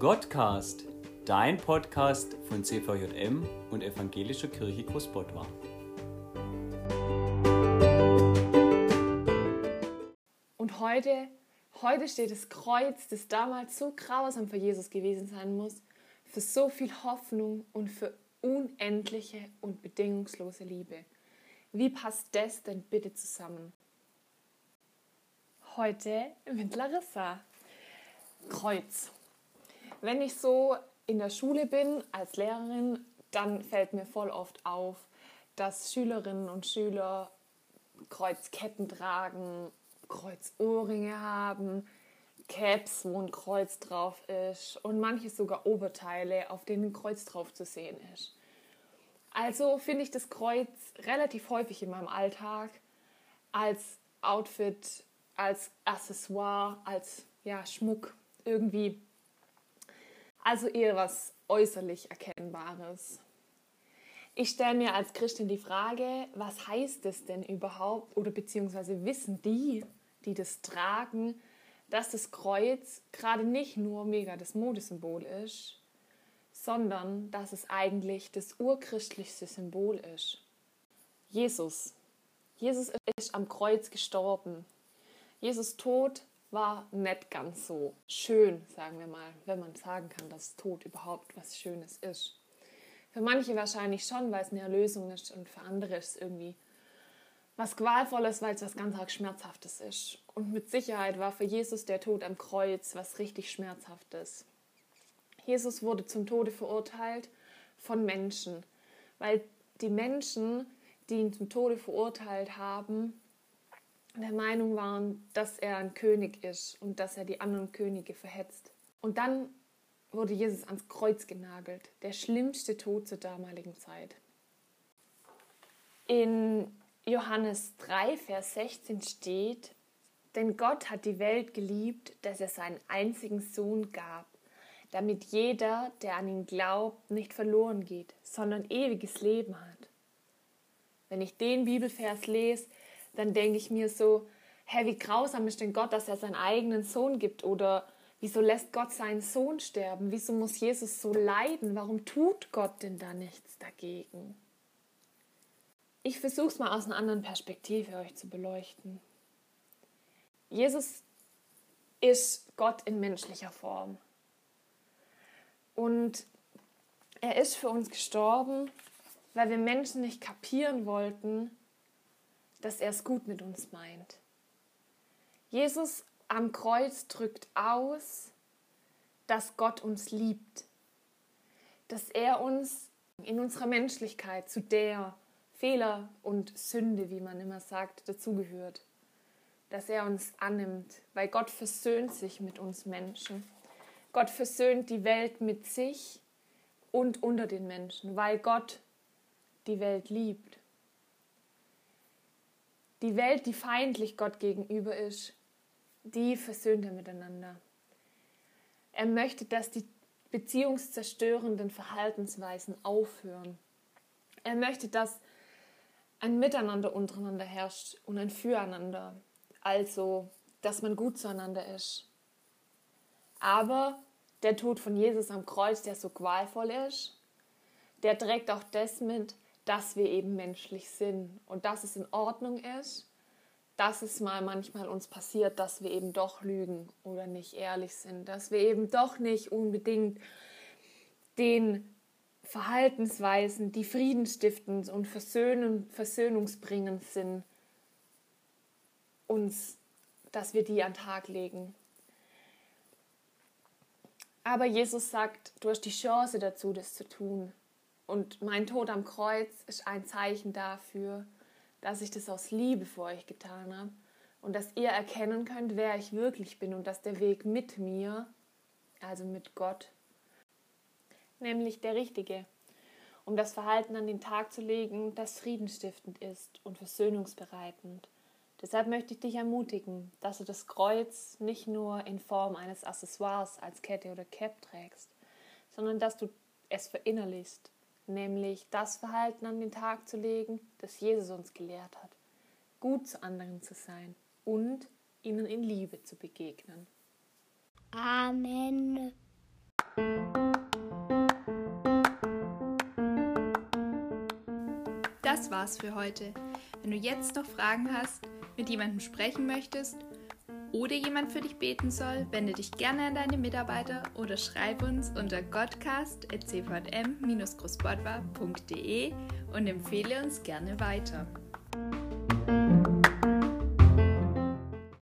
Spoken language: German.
Gottcast, dein Podcast von CVJM und Evangelischer Kirche Großbottwar. Und heute, heute steht das Kreuz, das damals so grausam für Jesus gewesen sein muss, für so viel Hoffnung und für unendliche und bedingungslose Liebe. Wie passt das denn bitte zusammen? Heute mit Larissa. Kreuz. Wenn ich so in der Schule bin als Lehrerin, dann fällt mir voll oft auf, dass Schülerinnen und Schüler Kreuzketten tragen, Kreuzohrringe haben, Caps, wo ein Kreuz drauf ist und manche sogar Oberteile, auf denen ein Kreuz drauf zu sehen ist. Also finde ich das Kreuz relativ häufig in meinem Alltag als Outfit, als Accessoire, als ja, Schmuck irgendwie. Also eher was äußerlich Erkennbares. Ich stelle mir als Christin die Frage, was heißt es denn überhaupt oder beziehungsweise wissen die, die das tragen, dass das Kreuz gerade nicht nur mega das Modesymbol ist, sondern dass es eigentlich das urchristlichste Symbol ist. Jesus. Jesus ist am Kreuz gestorben. Jesus Tod war nicht ganz so schön, sagen wir mal, wenn man sagen kann, dass Tod überhaupt was Schönes ist. Für manche wahrscheinlich schon, weil es eine Erlösung ist und für andere ist es irgendwie was Qualvolles, weil es was ganz arg Schmerzhaftes ist. Und mit Sicherheit war für Jesus der Tod am Kreuz was richtig Schmerzhaftes. Jesus wurde zum Tode verurteilt von Menschen, weil die Menschen, die ihn zum Tode verurteilt haben, der Meinung waren, dass er ein König ist und dass er die anderen Könige verhetzt. Und dann wurde Jesus ans Kreuz genagelt, der schlimmste Tod zur damaligen Zeit. In Johannes 3, Vers 16 steht, denn Gott hat die Welt geliebt, dass er seinen einzigen Sohn gab, damit jeder, der an ihn glaubt, nicht verloren geht, sondern ewiges Leben hat. Wenn ich den Bibelvers lese, dann denke ich mir so, hä, wie grausam ist denn Gott, dass er seinen eigenen Sohn gibt? Oder wieso lässt Gott seinen Sohn sterben? Wieso muss Jesus so leiden? Warum tut Gott denn da nichts dagegen? Ich versuche es mal aus einer anderen Perspektive euch zu beleuchten. Jesus ist Gott in menschlicher Form. Und er ist für uns gestorben, weil wir Menschen nicht kapieren wollten, dass er es gut mit uns meint. Jesus am Kreuz drückt aus, dass Gott uns liebt, dass er uns in unserer Menschlichkeit zu der Fehler und Sünde, wie man immer sagt, dazugehört. Dass er uns annimmt, weil Gott versöhnt sich mit uns Menschen. Gott versöhnt die Welt mit sich und unter den Menschen, weil Gott die Welt liebt. Die Welt, die feindlich Gott gegenüber ist, die versöhnt er miteinander. Er möchte, dass die beziehungszerstörenden Verhaltensweisen aufhören. Er möchte, dass ein Miteinander untereinander herrscht und ein Füreinander. Also, dass man gut zueinander ist. Aber der Tod von Jesus am Kreuz, der so qualvoll ist, der trägt auch das mit, dass wir eben menschlich sind und dass es in Ordnung ist, dass es mal manchmal uns passiert, dass wir eben doch lügen oder nicht ehrlich sind, dass wir eben doch nicht unbedingt den Verhaltensweisen, die friedenstiftend und versöhnen, versöhnungsbringend sind, uns, dass wir die an den Tag legen. Aber Jesus sagt, du hast die Chance dazu, das zu tun. Und mein Tod am Kreuz ist ein Zeichen dafür, dass ich das aus Liebe für euch getan habe und dass ihr erkennen könnt, wer ich wirklich bin und dass der Weg mit mir, also mit Gott, nämlich der richtige, um das Verhalten an den Tag zu legen, das friedenstiftend ist und versöhnungsbereitend. Deshalb möchte ich dich ermutigen, dass du das Kreuz nicht nur in Form eines Accessoires als Kette oder Cap trägst, sondern dass du es verinnerlichst, nämlich das Verhalten an den Tag zu legen, das Jesus uns gelehrt hat, gut zu anderen zu sein und ihnen in Liebe zu begegnen. Amen. Das war's für heute. Wenn du jetzt noch Fragen hast, mit jemandem sprechen möchtest oder jemand für dich beten soll, wende dich gerne an deine Mitarbeiter oder schreib uns unter godcast.cvm-großbordwa.de und empfehle uns gerne weiter.